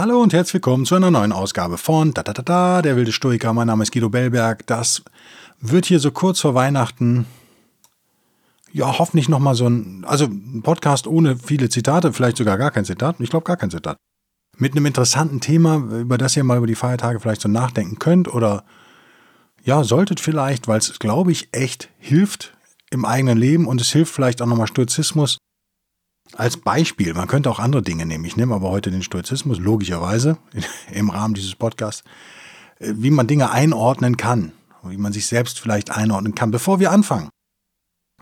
Hallo und herzlich willkommen zu einer neuen Ausgabe von da, da, da, da, der wilde Stoiker. Mein Name ist Guido Bellberg. Das wird hier so kurz vor Weihnachten, ja, hoffentlich nochmal so ein, also ein Podcast ohne viele Zitate, vielleicht sogar gar kein Zitat. Ich glaube gar kein Zitat. Mit einem interessanten Thema, über das ihr mal über die Feiertage vielleicht so nachdenken könnt oder ja, solltet vielleicht, weil es, glaube ich, echt hilft im eigenen Leben und es hilft vielleicht auch nochmal Stoizismus als Beispiel, man könnte auch andere Dinge nehmen. Ich nehme aber heute den Stoizismus, logischerweise, im Rahmen dieses Podcasts, äh, wie man Dinge einordnen kann, wie man sich selbst vielleicht einordnen kann. Bevor wir anfangen,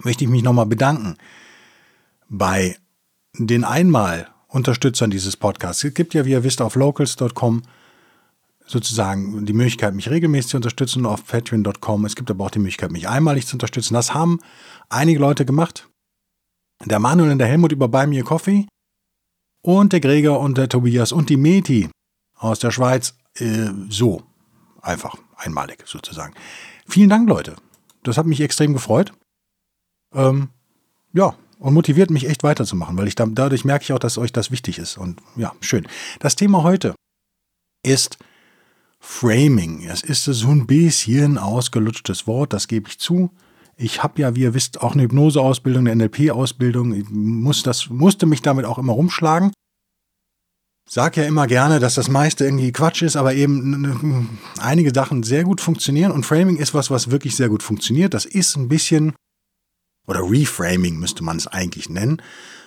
möchte ich mich nochmal bedanken bei den einmal Unterstützern dieses Podcasts. Es gibt ja, wie ihr wisst, auf locals.com sozusagen die Möglichkeit, mich regelmäßig zu unterstützen auf patreon.com. Es gibt aber auch die Möglichkeit, mich einmalig zu unterstützen. Das haben einige Leute gemacht der Manuel und der Helmut über Buy Me a Coffee und der Gregor und der Tobias und die Meti aus der Schweiz äh, so. Einfach einmalig sozusagen. Vielen Dank, Leute. Das hat mich extrem gefreut. Ähm, ja, und motiviert mich echt weiterzumachen, weil ich da, dadurch merke ich auch, dass euch das wichtig ist. Und ja, schön. Das Thema heute ist Framing. Es ist so ein bisschen ausgelutschtes Wort, das gebe ich zu. Ich habe ja, wie ihr wisst, auch eine Hypnoseausbildung, eine NLP-Ausbildung. Ich muss das, musste mich damit auch immer rumschlagen. Sag ja immer gerne, dass das meiste irgendwie Quatsch ist, aber eben einige Sachen sehr gut funktionieren und Framing ist was, was wirklich sehr gut funktioniert. Das ist ein bisschen, oder Reframing müsste man es eigentlich nennen.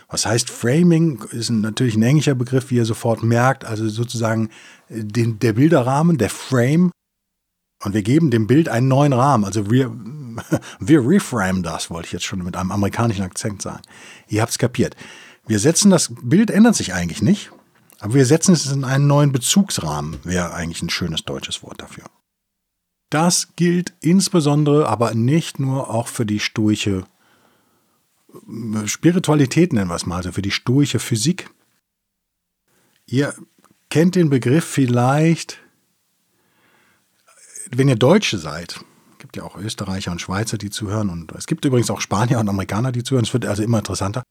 Was heißt Framing? Ist natürlich ein englischer Begriff, wie ihr sofort merkt. Also sozusagen den, der Bilderrahmen, der Frame. Und wir geben dem Bild einen neuen Rahmen. Also wir, wir reframe das, wollte ich jetzt schon mit einem amerikanischen Akzent sagen. Ihr habt es kapiert. Wir setzen das Bild ändert sich eigentlich nicht, aber wir setzen es in einen neuen Bezugsrahmen, wäre eigentlich ein schönes deutsches Wort dafür. Das gilt insbesondere, aber nicht nur auch für die stoische äh, Spiritualität, nennen wir es mal, also für die stoische Physik. Ihr kennt den Begriff vielleicht, wenn ihr Deutsche seid gibt ja auch Österreicher und Schweizer, die zuhören. Und es gibt übrigens auch Spanier und Amerikaner, die zuhören. Es wird also immer interessanter.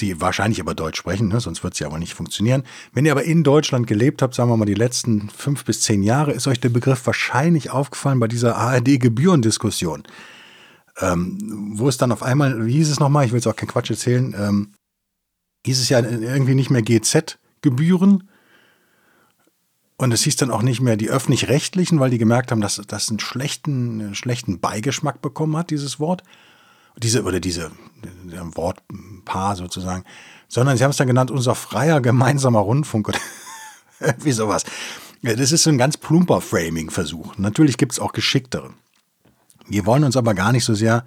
Die wahrscheinlich aber Deutsch sprechen, ne? sonst wird es ja aber nicht funktionieren. Wenn ihr aber in Deutschland gelebt habt, sagen wir mal die letzten fünf bis zehn Jahre, ist euch der Begriff wahrscheinlich aufgefallen bei dieser ARD-Gebührendiskussion. Ähm, wo es dann auf einmal, wie hieß es nochmal, ich will jetzt auch keinen Quatsch erzählen, ähm, hieß es ja irgendwie nicht mehr GZ-Gebühren, und es hieß dann auch nicht mehr die öffentlich-rechtlichen, weil die gemerkt haben, dass das einen schlechten, einen schlechten Beigeschmack bekommen hat, dieses Wort. Diese, oder diese Wortpaar sozusagen. Sondern sie haben es dann genannt, unser freier gemeinsamer Rundfunk oder irgendwie sowas. Das ist so ein ganz plumper Framing-Versuch. Natürlich gibt es auch geschicktere. Wir wollen uns aber gar nicht so sehr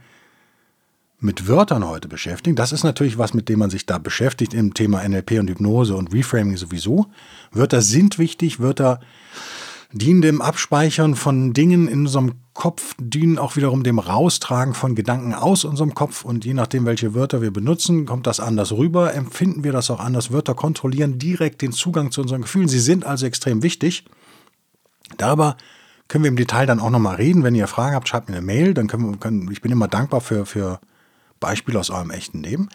mit Wörtern heute beschäftigen. Das ist natürlich was, mit dem man sich da beschäftigt im Thema NLP und Hypnose und Reframing sowieso. Wörter sind wichtig, Wörter dienen dem Abspeichern von Dingen in unserem Kopf, dienen auch wiederum dem Raustragen von Gedanken aus unserem Kopf und je nachdem, welche Wörter wir benutzen, kommt das anders rüber, empfinden wir das auch anders. Wörter kontrollieren direkt den Zugang zu unseren Gefühlen. Sie sind also extrem wichtig. Darüber können wir im Detail dann auch nochmal reden. Wenn ihr Fragen habt, schreibt mir eine Mail. Dann können wir, können, ich bin immer dankbar für, für Beispiel aus eurem echten Leben.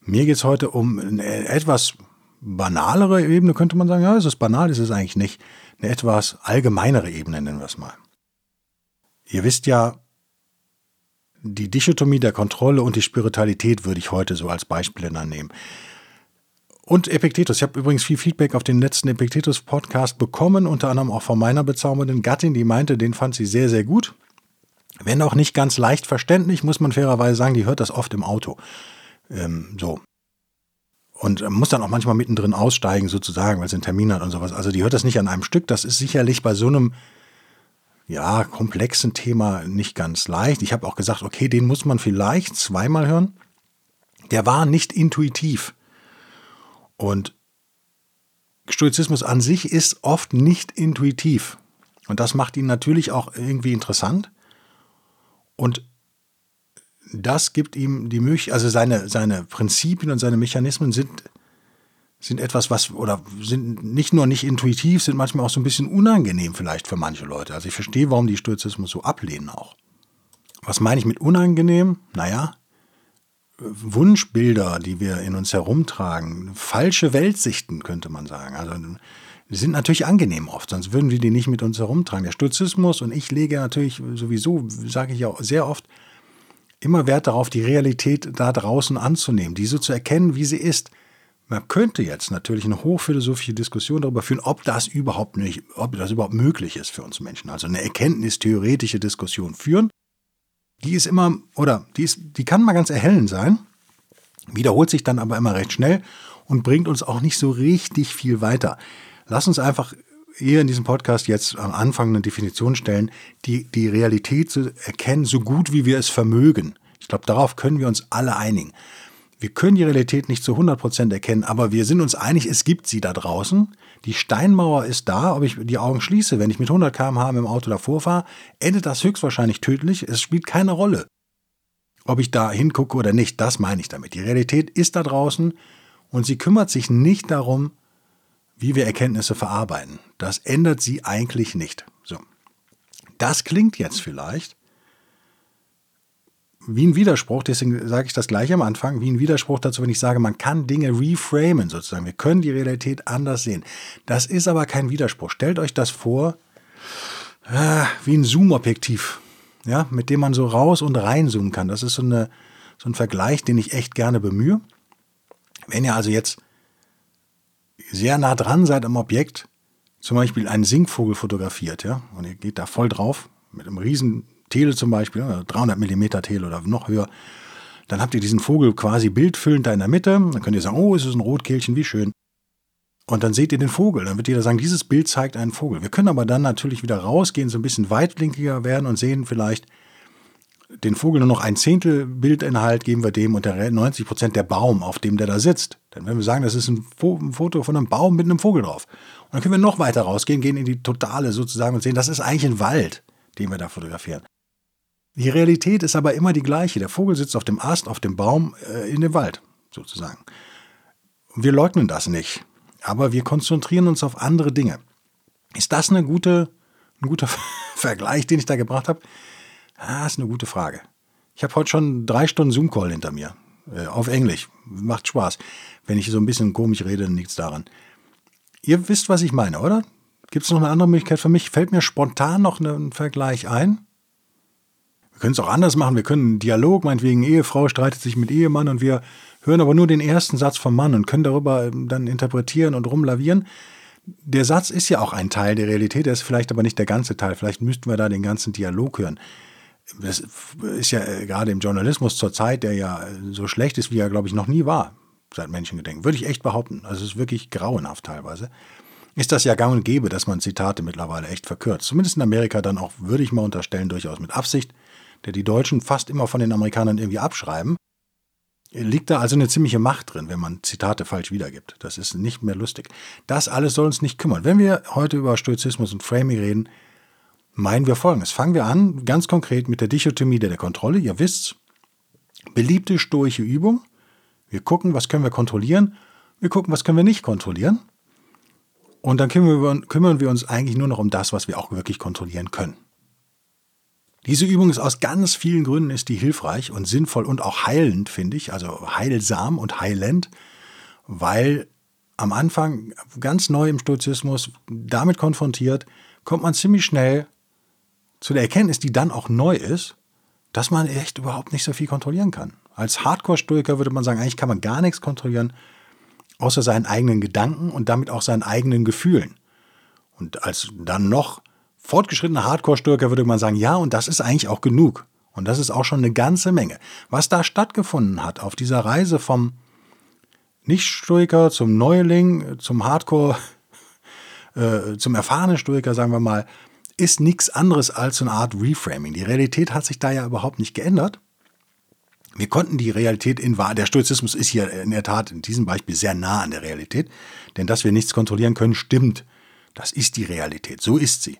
Mir geht es heute um eine etwas banalere Ebene, könnte man sagen. Ja, es ist banal, ist es eigentlich nicht. Eine etwas allgemeinere Ebene, nennen wir es mal. Ihr wisst ja, die Dichotomie der Kontrolle und die Spiritualität würde ich heute so als Beispiele dann nehmen. Und Epiktetus. Ich habe übrigens viel Feedback auf den letzten Epiktetus-Podcast bekommen, unter anderem auch von meiner bezaubernden Gattin, die meinte, den fand sie sehr, sehr gut. Wenn auch nicht ganz leicht verständlich, muss man fairerweise sagen, die hört das oft im Auto. Ähm, so. Und muss dann auch manchmal mittendrin aussteigen, sozusagen, weil sie einen Termin hat und sowas. Also die hört das nicht an einem Stück. Das ist sicherlich bei so einem ja, komplexen Thema nicht ganz leicht. Ich habe auch gesagt, okay, den muss man vielleicht zweimal hören. Der war nicht intuitiv. Und Stoizismus an sich ist oft nicht intuitiv. Und das macht ihn natürlich auch irgendwie interessant. Und das gibt ihm die Möglichkeit, also seine, seine Prinzipien und seine Mechanismen sind, sind etwas, was, oder sind nicht nur nicht intuitiv, sind manchmal auch so ein bisschen unangenehm vielleicht für manche Leute. Also ich verstehe, warum die Stoizismus so ablehnen auch. Was meine ich mit unangenehm? Naja, Wunschbilder, die wir in uns herumtragen, falsche Weltsichten, könnte man sagen. Also sind natürlich angenehm oft, sonst würden wir die nicht mit uns herumtragen. Der Stoizismus und ich lege natürlich sowieso, sage ich auch sehr oft, immer Wert darauf, die Realität da draußen anzunehmen, diese zu erkennen, wie sie ist. Man könnte jetzt natürlich eine hochphilosophische Diskussion darüber führen, ob das überhaupt nicht, ob das überhaupt möglich ist für uns Menschen. Also eine erkenntnistheoretische Diskussion führen. Die ist immer, oder die ist, die kann mal ganz erhellend sein, wiederholt sich dann aber immer recht schnell und bringt uns auch nicht so richtig viel weiter. Lass uns einfach hier in diesem Podcast jetzt am Anfang eine Definition stellen, die, die Realität zu erkennen, so gut wie wir es vermögen. Ich glaube, darauf können wir uns alle einigen. Wir können die Realität nicht zu 100% erkennen, aber wir sind uns einig, es gibt sie da draußen. Die Steinmauer ist da, ob ich die Augen schließe, wenn ich mit 100 km/h im Auto davor fahre, endet das höchstwahrscheinlich tödlich. Es spielt keine Rolle, ob ich da hingucke oder nicht. Das meine ich damit. Die Realität ist da draußen und sie kümmert sich nicht darum, wie wir Erkenntnisse verarbeiten. Das ändert sie eigentlich nicht. So. Das klingt jetzt vielleicht wie ein Widerspruch, deswegen sage ich das gleich am Anfang, wie ein Widerspruch dazu, wenn ich sage, man kann Dinge reframen sozusagen. Wir können die Realität anders sehen. Das ist aber kein Widerspruch. Stellt euch das vor äh, wie ein Zoom-Objektiv, ja, mit dem man so raus und reinzoomen kann. Das ist so, eine, so ein Vergleich, den ich echt gerne bemühe. Wenn ihr also jetzt sehr nah dran seid am Objekt, zum Beispiel einen Singvogel fotografiert, ja, und ihr geht da voll drauf, mit einem riesen Tele zum Beispiel, 300 mm Tele oder noch höher, dann habt ihr diesen Vogel quasi bildfüllend da in der Mitte, dann könnt ihr sagen, oh, es ist ein Rotkehlchen, wie schön. Und dann seht ihr den Vogel, dann wird jeder sagen, dieses Bild zeigt einen Vogel. Wir können aber dann natürlich wieder rausgehen, so ein bisschen weitlinkiger werden und sehen vielleicht, den Vogel nur noch ein Zehntel Bildinhalt geben wir dem und der 90 Prozent der Baum, auf dem der da sitzt. Dann werden wir sagen, das ist ein, Foto von einem Baum mit einem Vogel drauf. Und dann können wir noch weiter rausgehen, gehen in die Totale sozusagen und sehen, das ist eigentlich ein Wald, den wir da fotografieren. Die Realität ist aber immer die gleiche. Der Vogel sitzt auf dem Ast, auf dem Baum, äh, in dem Wald sozusagen. Wir leugnen das nicht, aber wir konzentrieren uns auf andere Dinge. Ist das eine gute, ein guter Vergleich, den ich da gebracht habe? Ah, ist eine gute Frage. Ich habe heute schon drei Stunden Zoom-Call hinter mir. Äh, auf Englisch. Macht Spaß. Wenn ich so ein bisschen komisch rede, nichts daran. Ihr wisst, was ich meine, oder? Gibt es noch eine andere Möglichkeit für mich? Fällt mir spontan noch ein Vergleich ein? Wir können es auch anders machen. Wir können einen Dialog, meinetwegen Ehefrau streitet sich mit Ehemann und wir hören aber nur den ersten Satz vom Mann und können darüber ähm, dann interpretieren und rumlavieren. Der Satz ist ja auch ein Teil der Realität, der ist vielleicht aber nicht der ganze Teil. Vielleicht müssten wir da den ganzen Dialog hören das ist ja äh, gerade im Journalismus zur Zeit, der ja äh, so schlecht ist, wie er, glaube ich, noch nie war, seit Menschengedenken. Würde ich echt behaupten. Also es ist wirklich grauenhaft teilweise. Ist das ja gang und gäbe, dass man Zitate mittlerweile echt verkürzt. Zumindest in Amerika dann auch, würde ich mal unterstellen, durchaus mit Absicht, der die Deutschen fast immer von den Amerikanern irgendwie abschreiben. Liegt da also eine ziemliche Macht drin, wenn man Zitate falsch wiedergibt. Das ist nicht mehr lustig. Das alles soll uns nicht kümmern. Wenn wir heute über Stoizismus und Framing reden, meinen wir folgendes. Fangen wir an, ganz konkret mit der Dichotomie der Kontrolle. Ihr wisst, beliebte stoische Übung. Wir gucken, was können wir kontrollieren. Wir gucken, was können wir nicht kontrollieren. Und dann kümmern wir, uns eigentlich nur noch um das, was wir auch wirklich kontrollieren können. Diese Übung ist aus ganz vielen Gründen ist die hilfreich und sinnvoll und auch heilend, finde ich, also heilsam und heilend, weil am Anfang ganz neu im Stoizismus damit konfrontiert, kommt man ziemlich schnell zu der Erkenntnis, die dann auch neu ist, dass man echt überhaupt nicht so viel kontrollieren kann. Als Hardcore-Stoiker würde man sagen, eigentlich kann man gar nichts kontrollieren, außer seinen eigenen Gedanken und damit auch seinen eigenen Gefühlen. Und als dann noch fortgeschrittener Hardcore-Stoiker würde man sagen, ja, und das ist eigentlich auch genug. Und das ist auch schon eine ganze Menge. Was da stattgefunden hat auf dieser Reise vom Nicht-Stoiker zum Neuling, zum Hardcore, äh, zum erfahrenen Stoiker, sagen wir mal, ist nichts anderes als so eine Art Reframing. Die Realität hat sich da ja überhaupt nicht geändert. Wir konnten die Realität in Wahrheit, der Stoizismus ist hier in der Tat in diesem Beispiel sehr nah an der Realität, denn dass wir nichts kontrollieren können, stimmt. Das ist die Realität, so ist sie.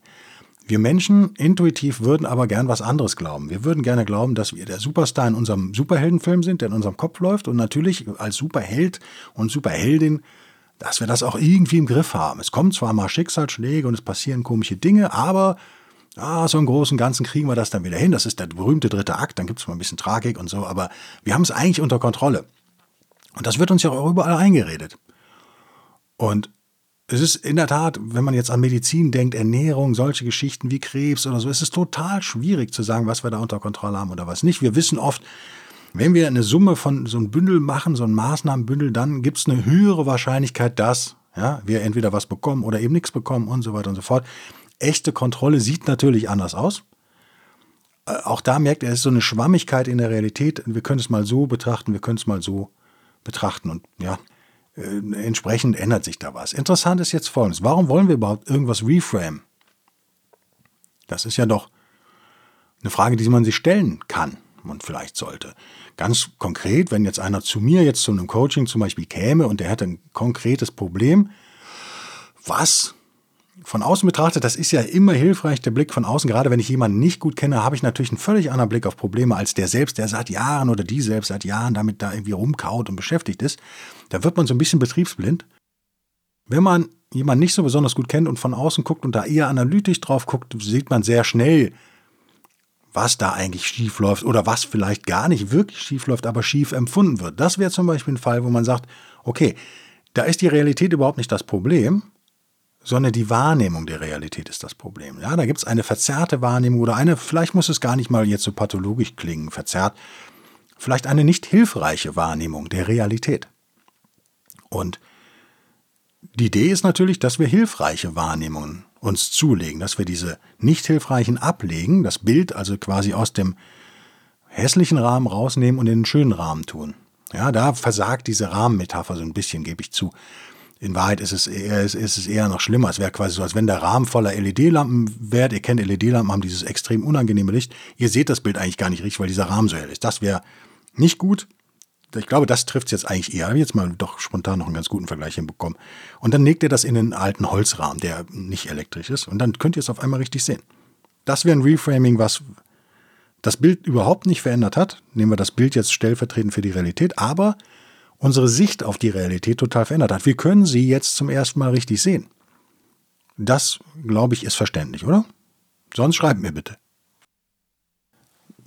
Wir Menschen intuitiv würden aber gern was anderes glauben. Wir würden gerne glauben, dass wir der Superstar in unserem Superheldenfilm sind, der in unserem Kopf läuft und natürlich als Superheld und Superheldin, dass wir das auch irgendwie im Griff haben. Es kommen zwar mal Schicksalsschläge und es passieren komische Dinge, aber ah, so im Großen und Ganzen kriegen wir das dann wieder hin. Das ist der berühmte dritte Akt, dann gibt es mal ein bisschen Tragik und so, aber wir haben es eigentlich unter Kontrolle. Und das wird uns ja auch überall eingeredet. Und es ist in der Tat, wenn man jetzt an Medizin denkt, Ernährung, solche Geschichten wie Krebs oder so, es ist total schwierig zu sagen, was wir da unter Kontrolle haben oder was nicht. Wir wissen oft, wenn wir eine Summe von so einem Bündel machen, so ein Maßnahmenbündel, dann gibt es eine höhere Wahrscheinlichkeit, dass ja, wir entweder was bekommen oder eben nichts bekommen und so weiter und so fort. Echte Kontrolle sieht natürlich anders aus. Äh, auch da merkt er, es ist so eine Schwammigkeit in der Realität. Wir können es mal so betrachten, wir können es mal so betrachten. Und ja, äh, entsprechend ändert sich da was. Interessant ist jetzt folgendes. Warum wollen wir überhaupt irgendwas reframe? Das ist ja doch eine Frage, die man sich stellen kann und vielleicht sollte. Ganz konkret, wenn jetzt einer zu mir jetzt zu einem Coaching zum Beispiel käme und der hätte ein konkretes Problem, was von außen betrachtet, das ist ja immer hilfreich, der Blick von außen. Gerade wenn ich jemanden nicht gut kenne, habe ich natürlich einen völlig anderen Blick auf Probleme als der selbst, der seit Jahren oder die selbst seit Jahren damit da irgendwie rumkaut und beschäftigt ist. Da wird man so ein bisschen betriebsblind. Wenn man jemanden nicht so besonders gut kennt und von außen guckt und da eher analytisch drauf guckt, sieht man sehr schnell, was da eigentlich schief läuft oder was vielleicht gar nicht wirklich schief läuft, aber schief empfunden wird. Das wäre zum Beispiel ein Fall, wo man sagt, okay, da ist die Realität überhaupt nicht das Problem, sondern die Wahrnehmung der Realität ist das Problem. Ja, da gibt es eine verzerrte Wahrnehmung oder eine, vielleicht muss es gar nicht mal jetzt so pathologisch klingen, verzerrt, vielleicht eine nicht hilfreiche Wahrnehmung der Realität. Und die Idee ist natürlich, dass wir hilfreiche Wahrnehmungen uns zulegen, dass wir diese nicht hilfreichen ablegen, das Bild also quasi aus dem hässlichen Rahmen rausnehmen und in den schönen Rahmen tun. Ja, da versagt diese Rahmenmetapher so ein bisschen, gebe ich zu. In Wahrheit ist es eher, ist es eher noch schlimmer. Es wäre quasi so, als wenn der Rahmen voller LED-Lampen wäre. Ihr kennt LED-Lampen, haben dieses extrem unangenehme Licht. Ihr seht das Bild eigentlich gar nicht richtig, weil dieser Rahmen so hell ist. Das wäre nicht gut. Ich glaube, das trifft es jetzt eigentlich eher. Habe jetzt mal doch spontan noch einen ganz guten Vergleich hinbekommen. Und dann legt ihr das in einen alten Holzrahmen, der nicht elektrisch ist. Und dann könnt ihr es auf einmal richtig sehen. Das wäre ein Reframing, was das Bild überhaupt nicht verändert hat. Nehmen wir das Bild jetzt stellvertretend für die Realität. Aber unsere Sicht auf die Realität total verändert hat. Wir können sie jetzt zum ersten Mal richtig sehen. Das, glaube ich, ist verständlich, oder? Sonst schreibt mir bitte.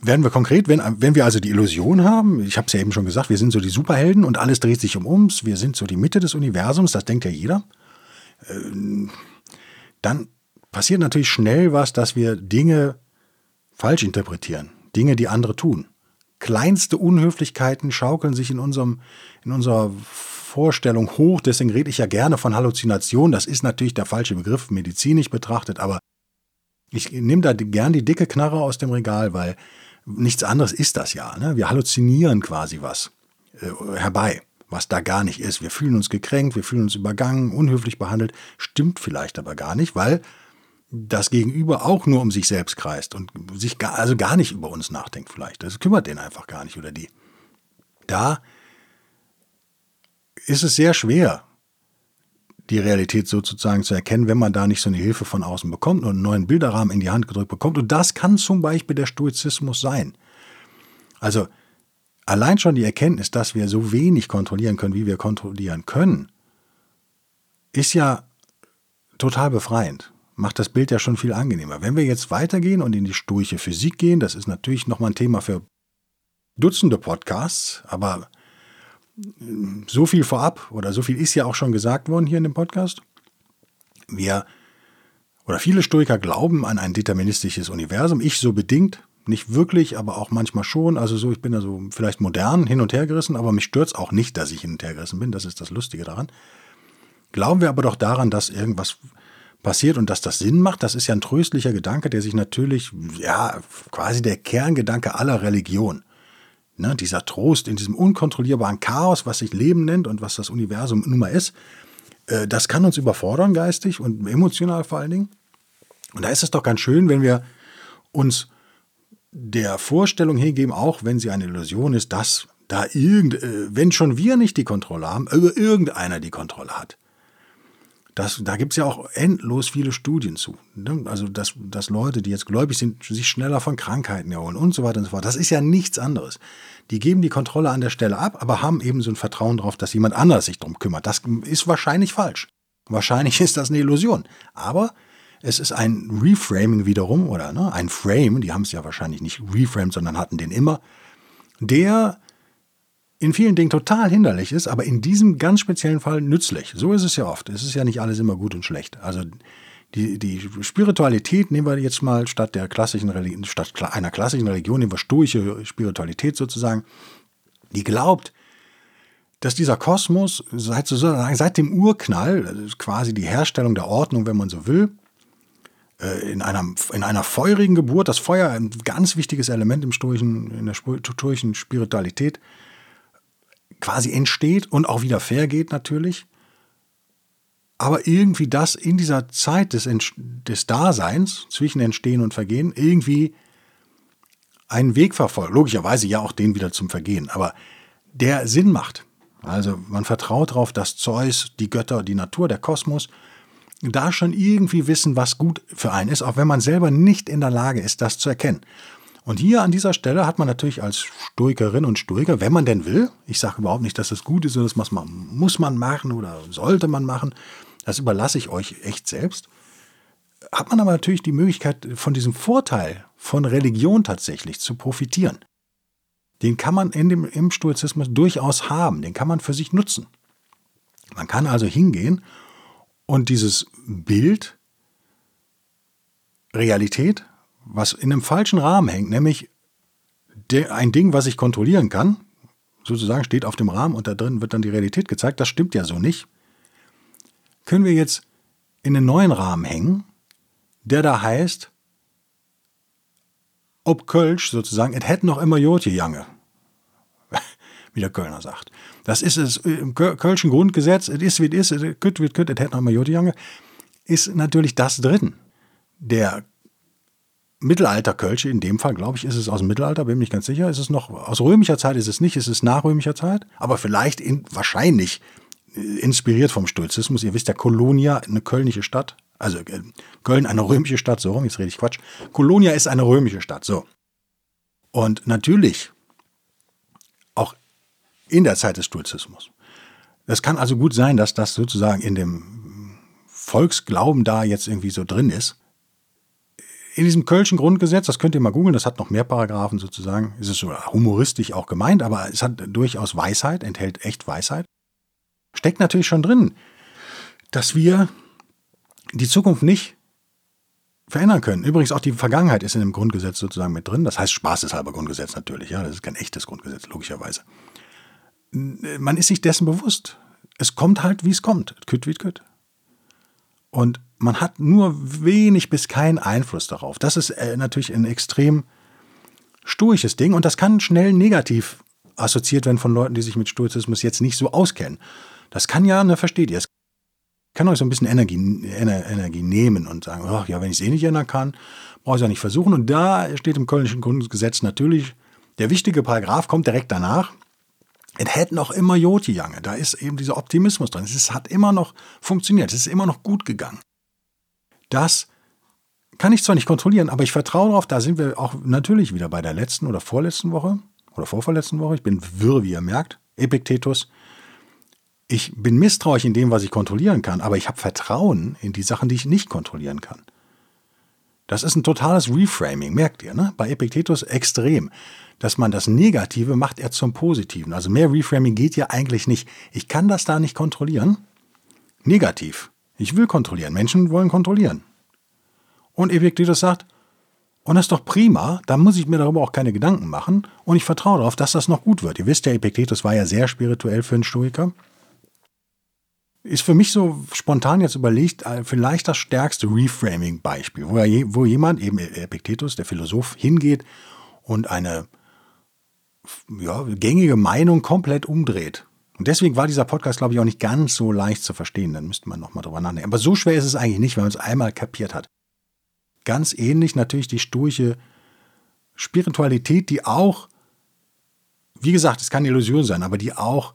Werden wir konkret, wenn, wenn wir also die Illusion haben, ich habe es ja eben schon gesagt, wir sind so die Superhelden und alles dreht sich um uns, wir sind so die Mitte des Universums, das denkt ja jeder, ähm, dann passiert natürlich schnell was, dass wir Dinge falsch interpretieren, Dinge, die andere tun kleinste Unhöflichkeiten schaukeln sich in, unserem, in unserer Vorstellung hoch. Deswegen rede ich ja gerne von Halluzination. Das ist natürlich der falsche Begriff, medizinisch betrachtet, aber ich nehme da gern die dicke Knarre aus dem Regal, weil nichts anderes ist das ja. Ne? Wir halluzinieren quasi was äh, herbei, was da gar nicht ist. Wir fühlen uns gekränkt, wir fühlen uns übergangen, unhöflich behandelt, stimmt vielleicht aber gar nicht, weil das Gegenüber auch nur um sich selbst kreist und sich gar, also gar nicht über uns nachdenkt vielleicht. Das kümmert den einfach gar nicht oder die. Da ist es sehr schwer, die Realität sozusagen zu erkennen, wenn man da nicht so eine Hilfe von außen bekommt und einen neuen Bilderrahmen in die Hand gedrückt bekommt. Und das kann zum Beispiel der Stoizismus sein. Also allein schon die Erkenntnis, dass wir so wenig kontrollieren können, wie wir kontrollieren können, ist ja total befreiend macht das Bild ja schon viel angenehmer. Wenn wir jetzt weitergehen und in die stoische Physik gehen, das ist natürlich nochmal ein Thema für Dutzende Podcasts, aber so viel vorab oder so viel ist ja auch schon gesagt worden hier in dem Podcast. Wir oder viele Stoiker glauben an ein deterministisches Universum. Ich so bedingt, nicht wirklich, aber auch manchmal schon. Also so, ich bin da so vielleicht modern hin und her gerissen, aber mich stört es auch nicht, dass ich hin und her gerissen bin. Das ist das Lustige daran. Glauben wir aber doch daran, dass irgendwas passiert und dass das Sinn macht, das ist ja ein tröstlicher Gedanke, der sich natürlich, ja, quasi der Kerngedanke aller Religion. Ne, dieser Trost in diesem unkontrollierbaren Chaos, was sich Leben nennt und was das Universum nun mal ist, äh, das kann uns überfordern geistig und emotional vor allen Dingen. Und da ist es doch ganz schön, wenn wir uns der Vorstellung hingeben, auch wenn sie eine Illusion ist, dass da irgend, äh, wenn schon wir nicht die Kontrolle haben, aber irgendeiner die Kontrolle hat Das, da gibt es ja auch endlos viele Studien zu. Ne? Also, dass, dass Leute, die jetzt gläubig sind, sich schneller von Krankheiten erholen und so weiter und so fort. Das ist ja nichts anderes. Die geben die Kontrolle an der Stelle ab, aber haben eben so ein Vertrauen darauf, dass jemand anders sich darum kümmert. Das ist wahrscheinlich falsch. Wahrscheinlich ist das eine Illusion. Aber es ist ein Reframing wiederum, oder ne, ein Frame, die haben es ja wahrscheinlich nicht reframed, sondern hatten den immer, der in vielen Dingen total hinderlich ist, aber in diesem ganz speziellen Fall nützlich. So ist es ja oft. Es ist ja nicht alles immer gut und schlecht. Also die, die Spiritualität nehmen wir jetzt mal statt der klassischen Religion, statt einer klassischen Religion nehmen wir stoische Spiritualität sozusagen, die glaubt, dass dieser Kosmos seit, seit dem Urknall, quasi die Herstellung der Ordnung, wenn man so will, äh, in einer, in einer feurigen Geburt, das Feuer ein ganz wichtiges Element im stoischen, in der stoischen Spiritualität, quasi entsteht und auch wieder vergeht natürlich. Aber irgendwie das in dieser Zeit des, des Daseins zwischen Entstehen und Vergehen irgendwie einen Weg verfolgt. Logischerweise ja auch den wieder zum Vergehen, aber der Sinn macht. Also man vertraut darauf, dass Zeus, die Götter, die Natur, der Kosmos da schon irgendwie wissen, was gut für einen ist, auch wenn man selber nicht in der Lage ist, das zu erkennen. Und hier an dieser Stelle hat man natürlich als Stoikerin und Stoiker, wenn man denn will, ich sage überhaupt nicht, dass das gut ist oder das muss man machen oder sollte man machen, das überlasse ich euch echt selbst, hat man aber natürlich die Möglichkeit, von diesem Vorteil von Religion tatsächlich zu profitieren. Den kann man in dem, im Stoizismus durchaus haben, den kann man für sich nutzen. Man kann also hingehen und dieses Bild, Realität, was in einem falschen Rahmen hängt, nämlich ein Ding, was ich kontrollieren kann, sozusagen steht auf dem Rahmen und da drin wird dann die Realität gezeigt, das stimmt ja so nicht, können wir jetzt in einen neuen Rahmen hängen, der da heißt, ob Kölsch sozusagen, es hätte noch immer Jotje Jange, wie der Kölner sagt. Das ist es im Kölschen Grundgesetz, es ist wie es ist, es kütt, es hätte noch immer Jotje Jange, ist natürlich das drin. Der Mittelalter-Kölsche, in dem Fall, glaube ich, ist es aus dem Mittelalter, bin nicht ganz sicher. Ist es noch aus römischer Zeit, ist es nicht, ist es nach römischer Zeit, aber vielleicht in, wahrscheinlich äh, inspiriert vom Stoizismus. Ihr wisst ja, Kolonia, eine kölnische Stadt, also äh, Köln eine römische Stadt, so rum, jetzt rede ich Quatsch. Kolonia ist eine römische Stadt, so. Und natürlich auch in der Zeit des Stoizismus. Es kann also gut sein, dass das sozusagen in dem Volksglauben da jetzt irgendwie so drin ist in diesem Kölschen Grundgesetz, das könnt ihr mal googeln, das hat noch mehr Paragraphen sozusagen, ist es so humoristisch auch gemeint, aber es hat durchaus Weisheit, enthält echt Weisheit. Steckt natürlich schon drin, dass wir die Zukunft nicht verändern können. Übrigens auch die Vergangenheit ist in dem Grundgesetz sozusagen mit drin. Das heißt spaßeshalber Grundgesetz natürlich, ja, das ist kein echtes Grundgesetz, logischerweise. Man ist sich dessen bewusst. Es kommt halt, wie es kommt. Kütt wie kütt. Und man hat nur wenig bis keinen Einfluss darauf. Das ist äh, natürlich ein extrem stoisches Ding und das kann schnell negativ assoziiert werden von Leuten, die sich mit Stoizismus jetzt nicht so auskennen. Das kann ja, ne, versteht ihr, es kann euch so ein bisschen Energie, Ener, Energie nehmen und sagen, oh, ja, wenn ich es eh nicht ändern kann, brauche ich es ja nicht versuchen. Und da steht im Kölnischen Grundgesetz natürlich, der wichtige Paragraph kommt direkt danach. Es hätte noch immer Joti Jange. Da ist eben dieser Optimismus drin. Es hat immer noch funktioniert. Es ist immer noch gut gegangen. Das kann ich zwar nicht kontrollieren, aber ich vertraue darauf, da sind wir auch natürlich wieder bei der letzten oder vorletzten Woche oder vorvorletzten Woche. Ich bin wirr, wie ihr merkt. Epiktetus. Ich bin misstrauisch in dem, was ich kontrollieren kann, aber ich habe Vertrauen in die Sachen, die ich nicht kontrollieren kann. Das ist ein totales Reframing, merkt ihr, ne? Bei Epiktetus extrem. Dass man das Negative macht er zum Positiven. Also mehr Reframing geht ja eigentlich nicht. Ich kann das da nicht kontrollieren. Negativ. Ich will kontrollieren. Menschen wollen kontrollieren. Und Epiktetus sagt, und das ist doch prima, da muss ich mir darüber auch keine Gedanken machen und ich vertraue darauf, dass das noch gut wird. Ihr wisst ja, Epiktetus war ja sehr spirituell für einen Stoiker. Ist für mich so spontan jetzt überlegt, äh, vielleicht das stärkste Reframing-Beispiel, wo, wo jemand, eben Epiktetus, der Philosoph, hingeht und eine ja, gängige Meinung komplett umdreht. Und deswegen war dieser Podcast, glaube ich, auch nicht ganz so leicht zu verstehen. Dann müsste man nochmal drüber nachdenken. Aber so schwer ist es eigentlich nicht, wenn man es einmal kapiert hat. Ganz ähnlich natürlich die stoische Spiritualität, die auch, wie gesagt, es kann Illusion sein, aber die auch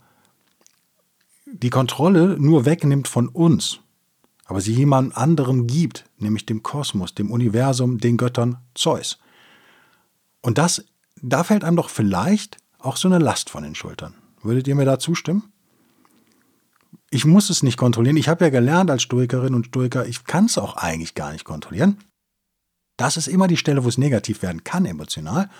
die Kontrolle nur wegnimmt von uns. aber sie jemand anderem gibt, nämlich dem Kosmos, dem Universum, den Göttern Zeus. Und das, da fällt einem doch vielleicht auch so eine Last von den Schultern. Würdet ihr mir da zustimmen? Ich muss es nicht kontrollieren. Ich habe ja gelernt als Stoikerin und Stoiker, ich kann es auch eigentlich gar nicht kontrollieren. Das ist immer die Stelle, wo es negativ werden kann, emotional.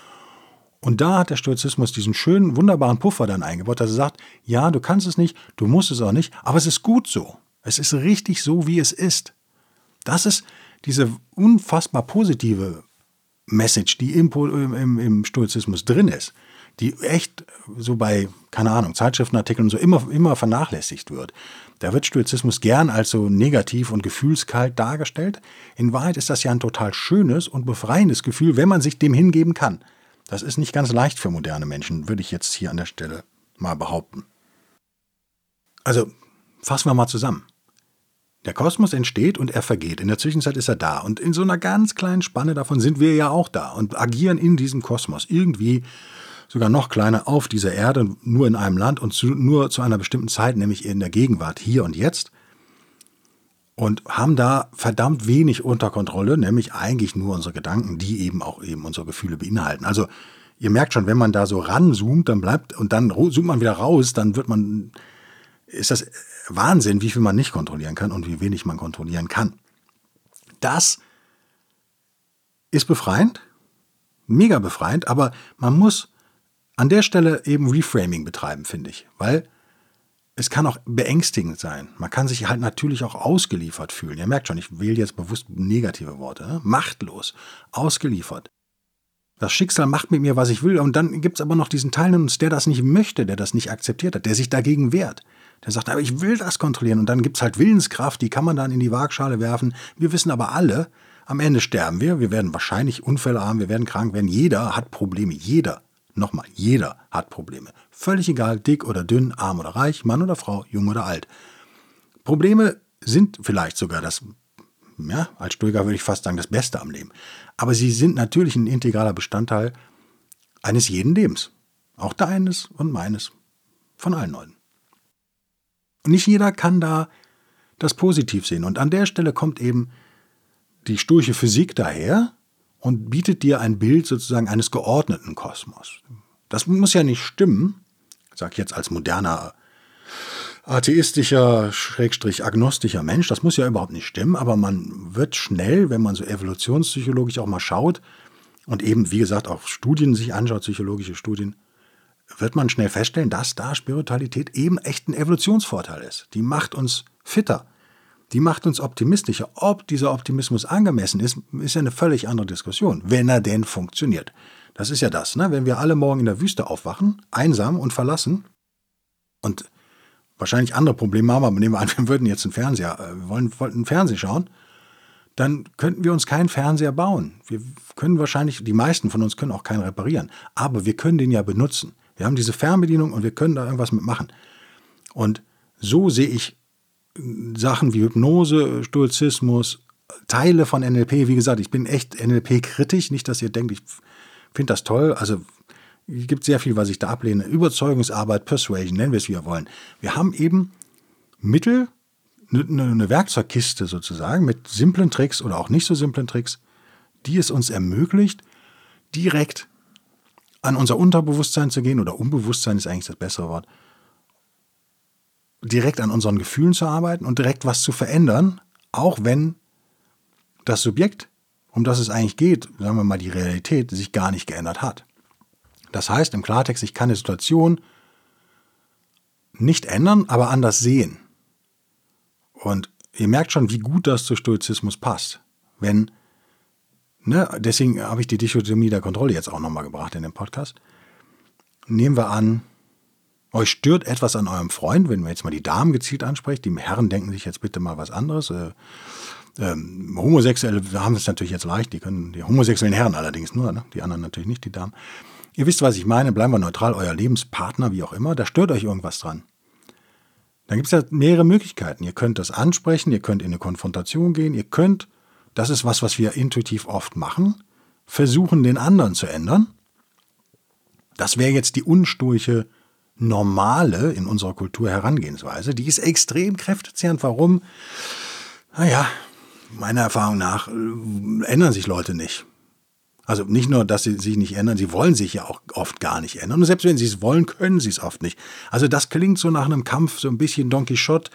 Und da hat der Stoizismus diesen schönen, wunderbaren Puffer dann eingebaut, dass er sagt, ja, du kannst es nicht, du musst es auch nicht, aber es ist gut so. Es ist richtig so, wie es ist. Das ist diese unfassbar positive Message, die im, im, im Stoizismus drin ist, die echt so bei, keine Ahnung, Zeitschriftenartikeln und so immer, immer vernachlässigt wird. Da wird Stoizismus gern als so negativ und gefühlskalt dargestellt. In Wahrheit ist das ja ein total schönes und befreiendes Gefühl, wenn man sich dem hingeben kann. Das ist nicht ganz leicht für moderne Menschen, würde ich jetzt hier an der Stelle mal behaupten. Also fassen wir mal zusammen. Der Kosmos entsteht und er vergeht. In der Zwischenzeit ist er da. Und in so einer ganz kleinen Spanne davon sind wir ja auch da und agieren in diesem Kosmos. Irgendwie sogar noch kleiner auf dieser Erde, nur in einem Land und zu, nur zu einer bestimmten Zeit, nämlich in der Gegenwart, hier und jetzt. Und haben da verdammt wenig unter Kontrolle, nämlich eigentlich nur unsere Gedanken, die eben auch eben unsere Gefühle beinhalten. Also ihr merkt schon, wenn man da so ranzoomt, dann bleibt und dann zoomt man wieder raus, dann wird man, ist das Wahnsinn, wie viel man nicht kontrollieren kann und wie wenig man kontrollieren kann. Das ist befreiend, mega befreiend, aber man muss an der Stelle eben Reframing betreiben, finde ich, weil es kann auch beängstigend sein. Man kann sich halt natürlich auch ausgeliefert fühlen. Ihr merkt schon, ich wähle jetzt bewusst negative Worte. Ne? Machtlos, ausgeliefert. Das Schicksal macht mit mir, was ich will. Und dann gibt es aber noch diesen Teil in uns, der das nicht möchte, der das nicht akzeptiert hat, der sich dagegen wehrt. Der sagt, aber ich will das kontrollieren. Und dann gibt es halt Willenskraft, die kann man dann in die Waagschale werfen. Wir wissen aber alle, am Ende sterben wir. Wir werden wahrscheinlich Unfälle haben, wir werden krank werden. Jeder hat Probleme. Jeder. Nochmal, jeder hat Probleme. Völlig egal, dick oder dünn, arm oder reich, Mann oder Frau, jung oder alt. Probleme sind vielleicht sogar das, ja, als Stoiker würde ich fast sagen, das Beste am Leben. Aber sie sind natürlich ein integraler Bestandteil eines jeden Lebens. Auch deines und meines. Von allen Leuten. Nicht jeder kann da das positiv sehen. Und an der Stelle kommt eben die sturche Physik daher und bietet dir ein Bild sozusagen eines geordneten Kosmos. Das muss ja nicht stimmen, sag ich jetzt als moderner atheistischer, schrägstrich agnostischer Mensch, das muss ja überhaupt nicht stimmen, aber man wird schnell, wenn man so evolutionspsychologisch auch mal schaut und eben, wie gesagt, auch Studien sich anschaut, psychologische Studien, wird man schnell feststellen, dass da Spiritualität eben echt ein Evolutionsvorteil ist. Die macht uns fitter. Die macht uns optimistischer. Ob dieser Optimismus angemessen ist, ist ja eine völlig andere Diskussion, wenn er denn funktioniert. Das ist ja das, ne? wenn wir alle morgen in der Wüste aufwachen, einsam und verlassen und wahrscheinlich andere Probleme haben, aber nehmen wir an, wir würden jetzt einen Fernseher, äh, wir wollen, wollten einen Fernseher schauen, dann könnten wir uns keinen Fernseher bauen. Wir können wahrscheinlich, die meisten von uns können auch keinen reparieren, aber wir können den ja benutzen. Wir haben diese Fernbedienung und wir können da irgendwas mitmachen. Und so sehe ich Sachen wie Hypnose, Stoizismus, Teile von NLP. Wie gesagt, ich bin echt NLP-kritisch. Nicht, dass ihr denkt, ich finde das toll. Also es gibt sehr viel, was ich da ablehne. Überzeugungsarbeit, Persuasion, nennen wir es wie wir wollen. Wir haben eben Mittel, eine Werkzeugkiste sozusagen mit simplen Tricks oder auch nicht so simplen Tricks, die es uns ermöglicht, direkt an unser Unterbewusstsein zu gehen, oder Unbewusstsein ist eigentlich das bessere Wort, direkt an unseren Gefühlen zu arbeiten und direkt was zu verändern, auch wenn das Subjekt, um das es eigentlich geht, sagen wir mal die Realität, sich gar nicht geändert hat. Das heißt im Klartext, ich kann eine Situation nicht ändern, aber anders sehen. Und ihr merkt schon, wie gut das zu Stoizismus passt. Wenn Ne, deswegen habe ich die Dichotomie der Kontrolle jetzt auch nochmal gebracht in dem Podcast. Nehmen wir an, euch stört etwas an eurem Freund, wenn wir jetzt mal die Damen gezielt ansprechen. Die Herren denken sich jetzt bitte mal was anderes. Äh, ähm, Homosexuelle haben es natürlich jetzt leicht, die können, die homosexuellen Herren allerdings nur, ne? die anderen natürlich nicht, die Damen. Ihr wisst, was ich meine, bleiben wir neutral, euer Lebenspartner, wie auch immer, da stört euch irgendwas dran. Dann gibt es ja mehrere Möglichkeiten. Ihr könnt das ansprechen, ihr könnt in eine Konfrontation gehen, ihr könnt das ist was, was wir intuitiv oft machen, versuchen den anderen zu ändern. Das wäre jetzt die unsturche, normale in unserer Kultur Herangehensweise. Die ist extrem kräftezehrend. Warum? Naja, meiner Erfahrung nach äh, ändern sich Leute nicht. Also nicht nur, dass sie sich nicht ändern, sie wollen sich ja auch oft gar nicht ändern. Und selbst wenn sie es wollen, können sie es oft nicht. Also das klingt so nach einem Kampf, so ein bisschen Don Quixote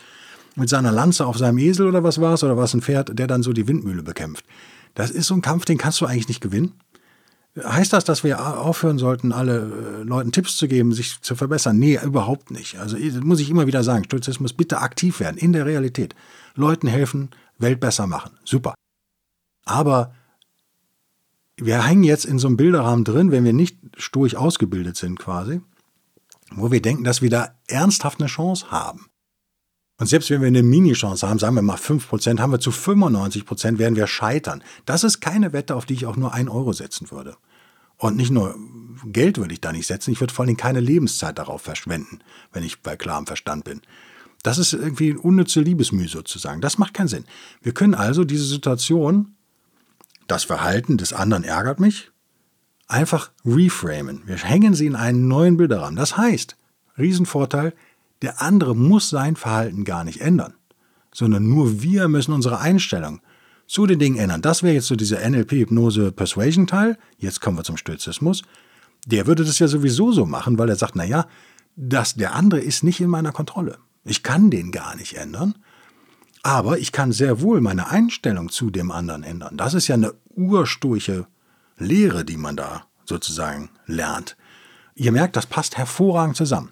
mit seiner Lanze auf seinem Esel oder was war es, oder was ein Pferd, der dann so die Windmühle bekämpft. Das ist so ein Kampf, den kannst du eigentlich nicht gewinnen. Heißt das, dass wir aufhören sollten, alle äh, Leuten Tipps zu geben, sich zu verbessern? Nee, überhaupt nicht. Also muss ich immer wieder sagen, Stoizismus bitte aktiv werden, in der Realität. Leuten helfen, Welt besser machen. Super. Aber wir hängen jetzt in so einem Bilderrahmen drin, wenn wir nicht stoisch ausgebildet sind quasi, wo wir denken, dass wir da ernsthaft eine Chance haben. Und selbst wenn wir eine Mini-Chance haben, sagen wir mal 5%, haben wir zu 95% werden wir scheitern. Das ist keine Wette, auf die ich auch nur ein Euro setzen würde. Und nicht nur Geld würde ich da nicht setzen, ich würde vor allem keine Lebenszeit darauf verschwenden, wenn ich bei klarem Verstand bin. Das ist irgendwie unnütze Liebesmühe sozusagen. Das macht keinen Sinn. Wir können also diese Situation das Verhalten des anderen ärgert mich, einfach reframen. Wir hängen sie in einen neuen Bilderrahmen. Das heißt, Riesenvorteil, der andere muss sein Verhalten gar nicht ändern, sondern nur wir müssen unsere Einstellung zu den Dingen ändern. Das wäre jetzt so dieser NLP-Hypnose-Persuasion-Teil. Jetzt kommen wir zum Stoizismus. Der würde das ja sowieso so machen, weil er sagt, naja, das, der andere ist nicht in meiner Kontrolle. Ich kann den gar nicht ändern. Aber ich kann sehr wohl meine Einstellung zu dem anderen ändern. Das ist ja eine ursturche Lehre, die man da sozusagen lernt. Ihr merkt, das passt hervorragend zusammen.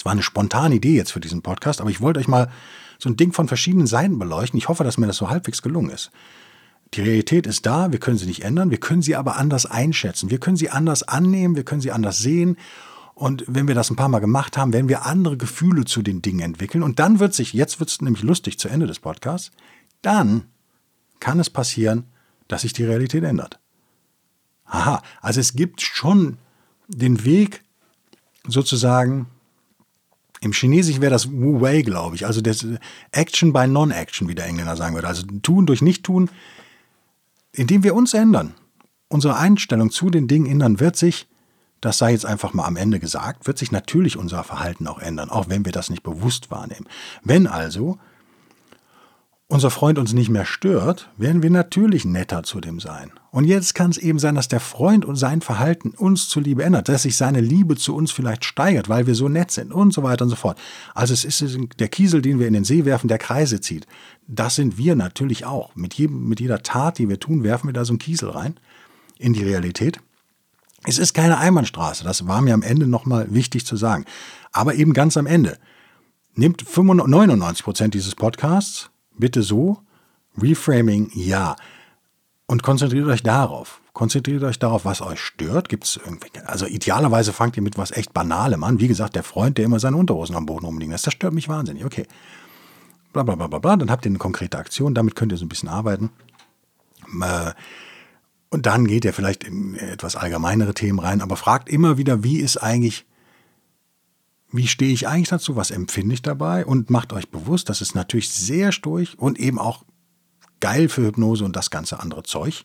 Es war eine spontane Idee jetzt für diesen Podcast, aber ich wollte euch mal so ein Ding von verschiedenen Seiten beleuchten. Ich hoffe, dass mir das so halbwegs gelungen ist. Die Realität ist da, wir können sie nicht ändern, wir können sie aber anders einschätzen, wir können sie anders annehmen, wir können sie anders sehen und wenn wir das ein paar Mal gemacht haben, werden wir andere Gefühle zu den Dingen entwickeln. Und dann wird sich, jetzt wird es nämlich lustig zu Ende des Podcasts, dann kann es passieren, dass sich die Realität ändert. Aha, also es gibt schon den Weg sozusagen, im Chinesischen wäre das Wu Wei, glaube ich, also das Action by Non-Action, wie der Engländer sagen würde. Also tun durch Nicht-Tun, indem wir uns ändern. Unsere Einstellung zu den Dingen ändern, wird sich das sei jetzt einfach mal am Ende gesagt, wird sich natürlich unser Verhalten auch ändern, auch wenn wir das nicht bewusst wahrnehmen. Wenn also unser Freund uns nicht mehr stört, werden wir natürlich netter zu dem sein. Und jetzt kann es eben sein, dass der Freund und sein Verhalten uns zuliebe ändert, dass sich seine Liebe zu uns vielleicht steigert, weil wir so nett sind und so weiter und so fort. Also es ist der Kiesel, den wir in den See werfen, der Kreise zieht. Das sind wir natürlich auch. Mit, jedem, mit jeder Tat, die wir tun, werfen wir da so einen Kiesel rein in die Realität. Es ist keine Einbahnstraße, das war mir am Ende nochmal wichtig zu sagen. Aber eben ganz am Ende. Nehmt 99 Prozent dieses Podcasts bitte so, Reframing ja. Und konzentriert euch darauf. Konzentriert euch darauf, was euch stört. Gibt's irgendwie, also idealerweise fangt ihr mit was echt Banalem an. Wie gesagt, der Freund, der immer seine Unterhosen am Boden rumliegen lässt, das stört mich wahnsinnig. Okay. Bla bla bla bla bla. Dann habt ihr eine konkrete Aktion, damit könnt ihr so ein bisschen arbeiten. Äh, und dann geht er vielleicht in etwas allgemeinere Themen rein, aber fragt immer wieder, wie ist eigentlich, wie stehe ich eigentlich dazu, was empfinde ich dabei und macht euch bewusst, das ist natürlich sehr sturig und eben auch geil für Hypnose und das ganze andere Zeug.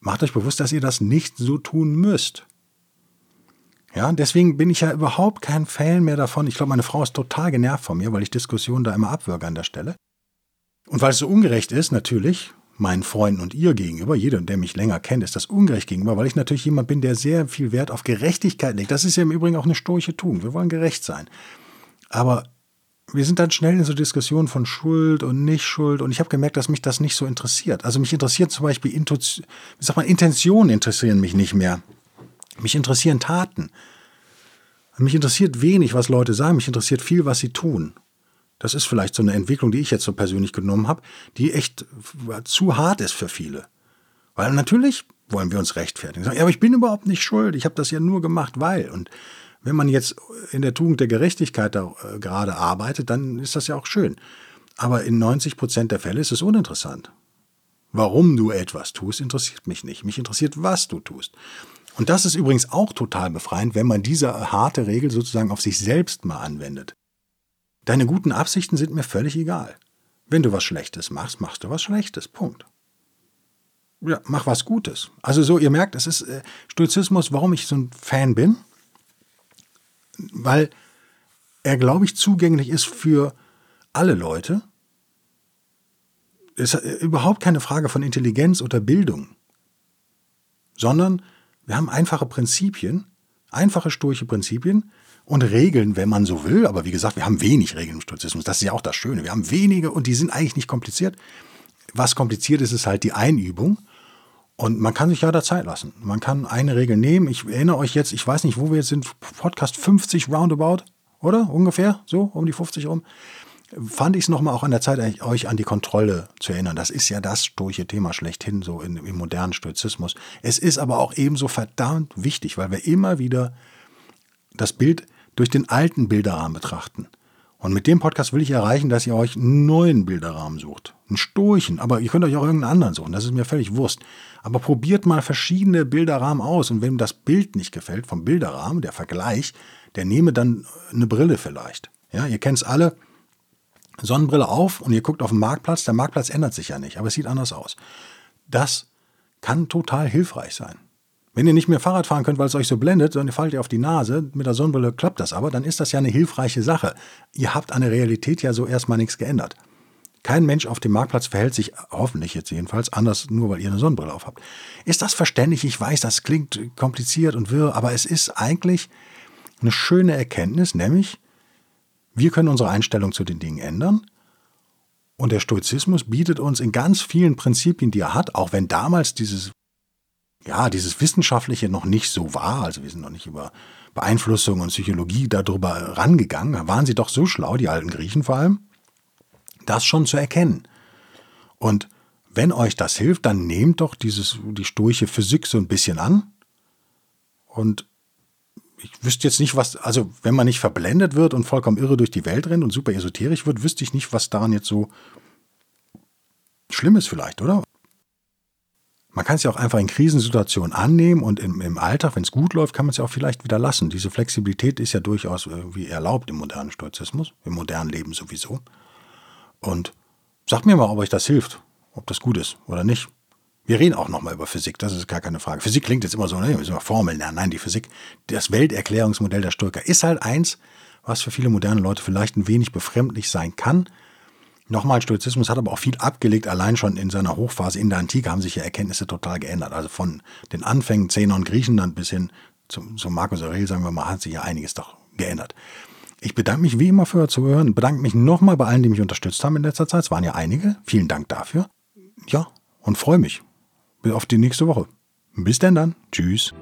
Macht euch bewusst, dass ihr das nicht so tun müsst. Ja, deswegen bin ich ja überhaupt kein Fan mehr davon. Ich glaube, meine Frau ist total genervt von mir, weil ich Diskussionen da immer abwürge an der Stelle. Und weil es so ungerecht ist, natürlich, meinen Freunden und ihr gegenüber, jeder, der mich länger kennt, ist das ungerecht gegenüber, weil ich natürlich jemand bin, der sehr viel Wert auf Gerechtigkeit legt. Das ist ja im Übrigen auch eine stoische Tugend. Wir wollen gerecht sein. Aber wir sind dann schnell in so Diskussionen von Schuld und Nicht-Schuld und ich habe gemerkt, dass mich das nicht so interessiert. Also mich interessiert zum Beispiel, wie sagt man, Intentionen interessieren mich nicht mehr. Mich interessieren Taten. Mich interessiert wenig, was Leute sagen, mich interessiert viel, was sie tun. Das ist vielleicht so eine Entwicklung, die ich jetzt so persönlich genommen habe, die echt zu hart ist für viele. Weil natürlich wollen wir uns rechtfertigen. Sagen, ja, aber ich bin überhaupt nicht schuld. Ich habe das ja nur gemacht, weil. Und wenn man jetzt in der Tugend der Gerechtigkeit da äh, gerade arbeitet, dann ist das ja auch schön. Aber in 90 Prozent der Fälle ist es uninteressant. Warum du etwas tust, interessiert mich nicht. Mich interessiert, was du tust. Und das ist übrigens auch total befreiend, wenn man diese harte Regel sozusagen auf sich selbst mal anwendet. Deine guten Absichten sind mir völlig egal. Wenn du was Schlechtes machst, machst du was Schlechtes. Punkt. Ja, mach was Gutes. Also so, ihr merkt, es ist äh, Stoizismus, warum ich so ein Fan bin. Weil er, glaube ich, zugänglich ist für alle Leute. ist überhaupt keine Frage von Intelligenz oder Bildung, sondern wir haben einfache Prinzipien, einfache sturche Prinzipien und Regeln, wenn man so will. Aber wie gesagt, wir haben wenig Regeln im Stoizismus. Das ist ja auch das Schöne. Wir haben wenige und die sind eigentlich nicht kompliziert. Was kompliziert ist, ist halt die Einübung. Und man kann sich ja da Zeit lassen. Man kann eine Regel nehmen. Ich erinnere euch jetzt, ich weiß nicht, wo wir jetzt sind, Podcast 50 roundabout, oder? Ungefähr, so um die 50 rum. Fand ich es nochmal auch an der Zeit, euch an die Kontrolle zu erinnern. Das ist ja das stoische Thema schlechthin, so in, im modernen Stoizismus. Es ist aber auch ebenso verdammt wichtig, weil wir immer wieder das Bild durch den alten Bilderrahmen betrachten. Und mit dem Podcast will ich erreichen, dass ihr euch einen neuen Bilderrahmen sucht. Einen Storchen, aber ihr könnt euch auch irgendeinen anderen suchen, das ist mir völlig Wurst. Aber probiert mal verschiedene Bilderrahmen aus und wenn das Bild nicht gefällt vom Bilderrahmen, der Vergleich, der nehme dann eine Brille vielleicht. Ja, ihr kennt es alle, Sonnenbrille auf und ihr guckt auf den Marktplatz, der Marktplatz ändert sich ja nicht, aber es sieht anders aus. Das kann total hilfreich sein. Wenn ihr nicht mehr Fahrrad fahren könnt, weil es euch so blendet, sondern ihr fallt ihr auf die Nase, mit der Sonnenbrille klappt das aber, dann ist das ja eine hilfreiche Sache. Ihr habt an der Realität ja so erstmal nichts geändert. Kein Mensch auf dem Marktplatz verhält sich, hoffentlich jetzt jedenfalls, anders, nur weil ihr eine Sonnenbrille auf habt. Ist das verständlich? Ich weiß, das klingt kompliziert und wirr, aber es ist eigentlich eine schöne Erkenntnis, nämlich, wir können unsere Einstellung zu den Dingen ändern. Und der Stoizismus bietet uns in ganz vielen Prinzipien, die er hat, auch wenn damals dieses ja, dieses Wissenschaftliche noch nicht so war, also wir sind noch nicht über Beeinflussung und Psychologie darüber rangegangen, da waren sie doch so schlau, die alten Griechen vor allem, das schon zu erkennen. Und wenn euch das hilft, dann nehmt doch dieses, die stoische Physik so ein bisschen an. Und ich wüsste jetzt nicht, was, also wenn man nicht verblendet wird und vollkommen irre durch die Welt rennt und super esoterisch wird, wüsste ich nicht, was daran jetzt so schlimm ist vielleicht, oder? Man kann es ja auch einfach in Krisensituationen annehmen und im, im Alltag, wenn es gut läuft, kann man es ja auch vielleicht wieder lassen. Diese Flexibilität ist ja durchaus irgendwie erlaubt im modernen Stoizismus, im modernen Leben sowieso. Und sagt mir mal, ob euch das hilft, ob das gut ist oder nicht. Wir reden auch nochmal über Physik, das ist gar keine Frage. Physik klingt jetzt immer so, ne, mal Formeln lernen. Nein, die Physik, das Welterklärungsmodell der Stoiker ist halt eins, was für viele moderne Leute vielleicht ein wenig befremdlich sein kann, Nochmal, Stoizismus hat aber auch viel abgelegt, allein schon in seiner Hochphase in der Antike haben sich ja Erkenntnisse total geändert. Also von den Anfängen Zenon Griechenland bis hin zum, zum Markus Aurel, sagen wir mal, hat sich ja einiges doch geändert. Ich bedanke mich wie immer für Zuhören, bedanke mich nochmal bei allen, die mich unterstützt haben in letzter Zeit. Es waren ja einige. Vielen Dank dafür. Ja, und freue mich auf die nächste Woche. Bis denn dann. Tschüss.